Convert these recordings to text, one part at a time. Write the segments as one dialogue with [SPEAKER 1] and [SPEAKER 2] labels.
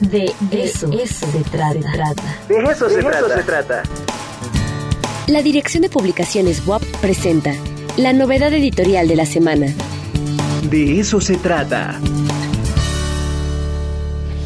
[SPEAKER 1] De eso, eso se, trata.
[SPEAKER 2] De eso, se, trata. se trata.
[SPEAKER 1] La Dirección de Publicaciones WAP presenta la novedad editorial de la semana.
[SPEAKER 2] De eso se trata.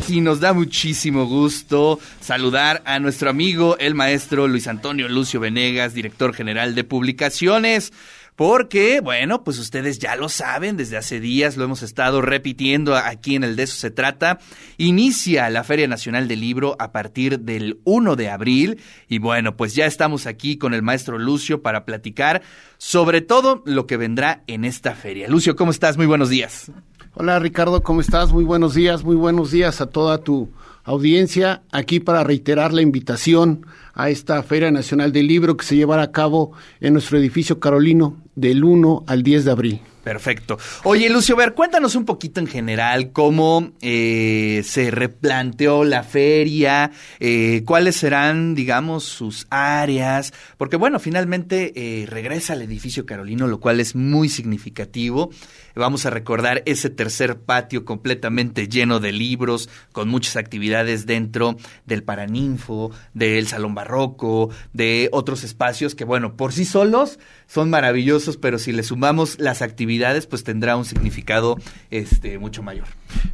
[SPEAKER 3] Y nos da muchísimo gusto saludar a nuestro amigo, el maestro Luis Antonio Lucio Venegas, director general de publicaciones. Porque, bueno, pues ustedes ya lo saben, desde hace días lo hemos estado repitiendo aquí en el De eso se trata. Inicia la Feria Nacional del Libro a partir del 1 de abril y bueno, pues ya estamos aquí con el maestro Lucio para platicar sobre todo lo que vendrá en esta feria. Lucio, ¿cómo estás? Muy buenos días.
[SPEAKER 4] Hola Ricardo, ¿cómo estás? Muy buenos días, muy buenos días a toda tu audiencia aquí para reiterar la invitación a esta Feria Nacional del Libro que se llevará a cabo en nuestro edificio Carolino del 1 al 10 de abril.
[SPEAKER 3] Perfecto. Oye, Lucio, ver, cuéntanos un poquito en general cómo eh, se replanteó la feria, eh, cuáles serán, digamos, sus áreas, porque bueno, finalmente eh, regresa al edificio Carolino, lo cual es muy significativo. Vamos a recordar ese tercer patio completamente lleno de libros, con muchas actividades dentro del Paraninfo, del Salón Barroco, de otros espacios que, bueno, por sí solos son maravillosos, pero si le sumamos las actividades, pues tendrá un significado este, mucho mayor.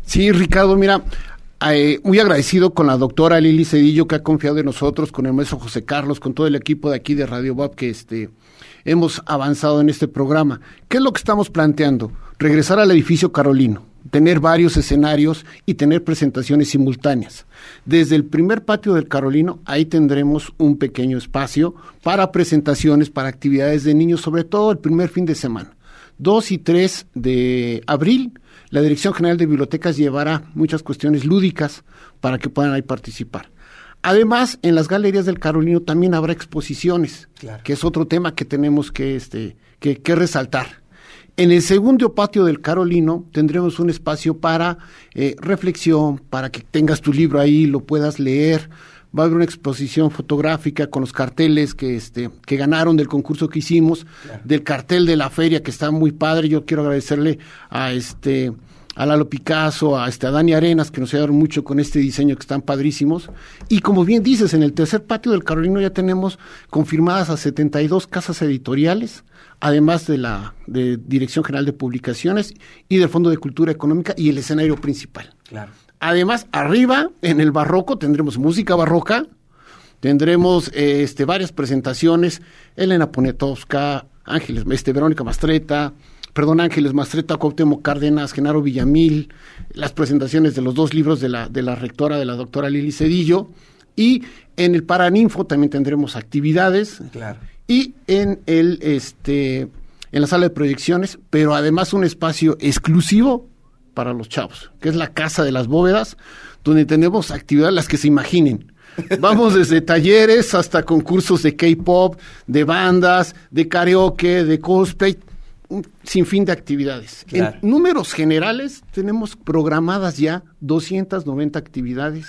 [SPEAKER 4] Sí, Ricardo, mira, eh, muy agradecido con la doctora Lili Cedillo que ha confiado en nosotros, con el maestro José Carlos, con todo el equipo de aquí de Radio Bob que este, hemos avanzado en este programa. ¿Qué es lo que estamos planteando? regresar al edificio Carolino, tener varios escenarios y tener presentaciones simultáneas. Desde el primer patio del Carolino, ahí tendremos un pequeño espacio para presentaciones, para actividades de niños, sobre todo el primer fin de semana. 2 y 3 de abril, la Dirección General de Bibliotecas llevará muchas cuestiones lúdicas para que puedan ahí participar. Además, en las galerías del Carolino también habrá exposiciones, que es otro tema que tenemos que, este, que resaltar. En el segundo patio del Carolino tendremos un espacio para eh, reflexión, para que tengas tu libro ahí, lo puedas leer. Va a haber una exposición fotográfica con los carteles que, este, que ganaron del concurso que hicimos, del cartel de la feria que está muy padre. Yo quiero agradecerle a este a Lalo Picasso, a, este, a Dani Arenas, que nos ayudaron mucho con este diseño que están padrísimos. Y como bien dices, en el tercer patio del Carolino ya tenemos confirmadas a 72 casas editoriales, además de la de Dirección General de Publicaciones y del Fondo de Cultura Económica y el escenario principal.
[SPEAKER 3] Claro.
[SPEAKER 4] Además, arriba, en el barroco, tendremos música barroca, tendremos este, varias presentaciones, Elena Poniatowska, Ángeles, este, Verónica Mastreta, perdón, Ángeles Mastreta, Cuauhtémoc Cárdenas, Genaro Villamil, las presentaciones de los dos libros de la, de la rectora, de la doctora Lili Cedillo, y en el Paraninfo también tendremos actividades.
[SPEAKER 3] Claro.
[SPEAKER 4] Y en el este en la sala de proyecciones, pero además un espacio exclusivo para los chavos, que es la casa de las bóvedas, donde tenemos actividades las que se imaginen. Vamos desde talleres hasta concursos de K-pop, de bandas, de karaoke, de cosplay, un sinfín de actividades. En números generales tenemos programadas ya 290 actividades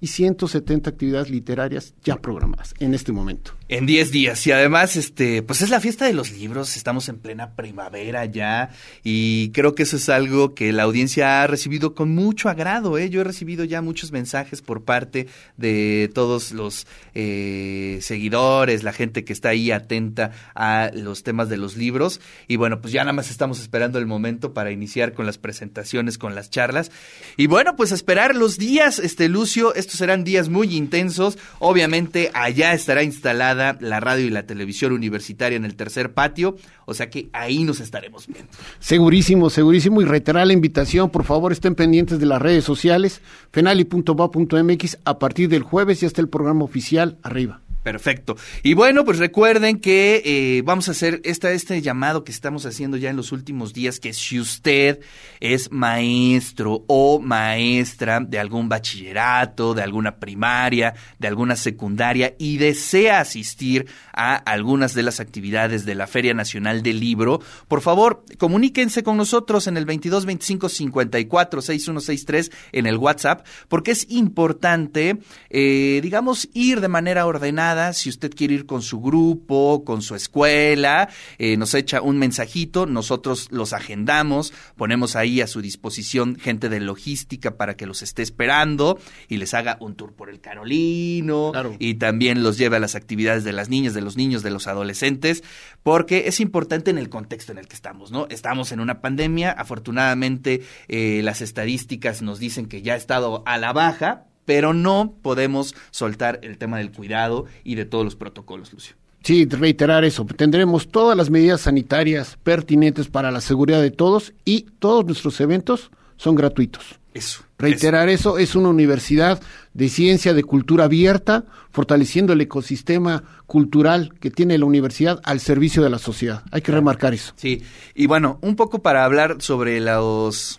[SPEAKER 4] y 170 actividades literarias ya programadas en este momento.
[SPEAKER 3] En 10 días. Y además, este, pues es la fiesta de los libros, estamos en plena primavera ya, y creo que eso es algo que la audiencia ha recibido con mucho agrado. ¿eh? Yo he recibido ya muchos mensajes por parte de todos los eh, seguidores, la gente que está ahí atenta a los temas de los libros. Y bueno, pues ya nada más estamos esperando el momento para iniciar con las presentaciones, con las charlas. Y bueno, pues esperar los días, este Lucio, serán días muy intensos. Obviamente allá estará instalada la radio y la televisión universitaria en el tercer patio, o sea que ahí nos estaremos viendo.
[SPEAKER 4] Segurísimo, segurísimo. Y reiterar la invitación, por favor, estén pendientes de las redes sociales, fenali.ba.mx. A partir del jueves ya está el programa oficial arriba.
[SPEAKER 3] Perfecto. Y bueno, pues recuerden que eh, vamos a hacer esta, este llamado que estamos haciendo ya en los últimos días, que si usted es maestro o maestra de algún bachillerato, de alguna primaria, de alguna secundaria y desea asistir a algunas de las actividades de la Feria Nacional del Libro, por favor, comuníquense con nosotros en el 22 25 54 6163 en el WhatsApp, porque es importante, eh, digamos, ir de manera ordenada nada, si usted quiere ir con su grupo, con su escuela, eh, nos echa un mensajito, nosotros los agendamos, ponemos ahí a su disposición gente de logística para que los esté esperando y les haga un tour por el Carolino
[SPEAKER 4] Claro.
[SPEAKER 3] y también los lleve a las actividades de las niñas, de los niños, de los adolescentes, porque es importante en el contexto en el que estamos, ¿no? Estamos en una pandemia, afortunadamente eh, las estadísticas nos dicen que ya ha estado a la baja, pero no podemos soltar el tema del cuidado y de todos los protocolos, Lucio.
[SPEAKER 4] Sí, reiterar eso. Tendremos todas las medidas sanitarias pertinentes para la seguridad de todos y todos nuestros eventos son gratuitos.
[SPEAKER 3] Eso.
[SPEAKER 4] Reiterar eso, es una universidad de ciencia, de cultura abierta, fortaleciendo el ecosistema cultural que tiene la universidad al servicio de la sociedad. Hay que remarcar eso.
[SPEAKER 3] Sí, y bueno, un poco para hablar sobre los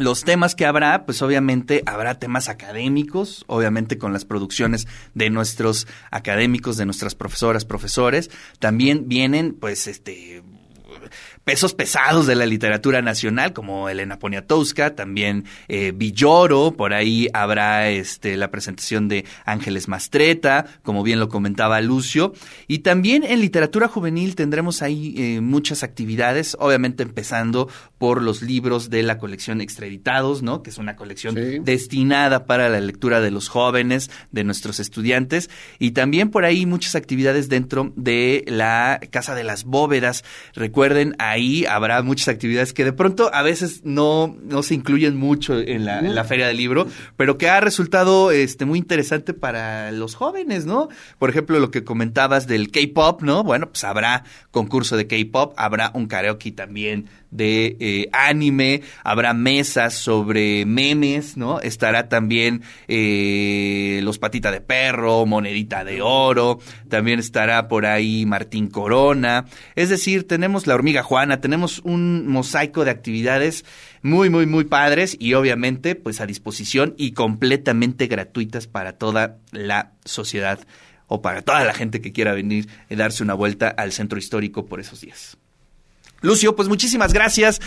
[SPEAKER 3] los temas que habrá, pues obviamente habrá temas académicos, obviamente con las producciones de nuestros académicos, de nuestras profesoras, profesores. También vienen, pues, este pesos pesados de la literatura nacional, como Elena Poniatowska, también eh, Villoro, por ahí habrá este, la presentación de Ángeles Mastreta, como bien lo comentaba Lucio, y también en literatura juvenil tendremos ahí eh, muchas actividades, obviamente empezando por los libros de la colección Extraditados, ¿no? que es una colección
[SPEAKER 4] Sí.
[SPEAKER 3] destinada para la lectura de los jóvenes, de nuestros estudiantes, y también por ahí muchas actividades dentro de la Casa de las Bóvedas. Ahí habrá muchas actividades que de pronto a veces no, no se incluyen mucho en la, en la feria del libro, pero que ha resultado este, muy interesante para los jóvenes, ¿no? Por ejemplo, lo que comentabas del K-pop, ¿no? Bueno, pues habrá concurso de K-pop, habrá un karaoke también de eh, anime, habrá mesas sobre memes, ¿no? Estará también eh, Los Patita de Perro, Monedita de Oro, también estará por ahí Martín Corona. Es decir, tenemos la hormiga Juana, tenemos un mosaico de actividades muy, muy, muy padres y obviamente pues a disposición y completamente gratuitas para toda la sociedad o para toda la gente que quiera venir y darse una vuelta al centro histórico por esos días. Lucio, pues muchísimas gracias.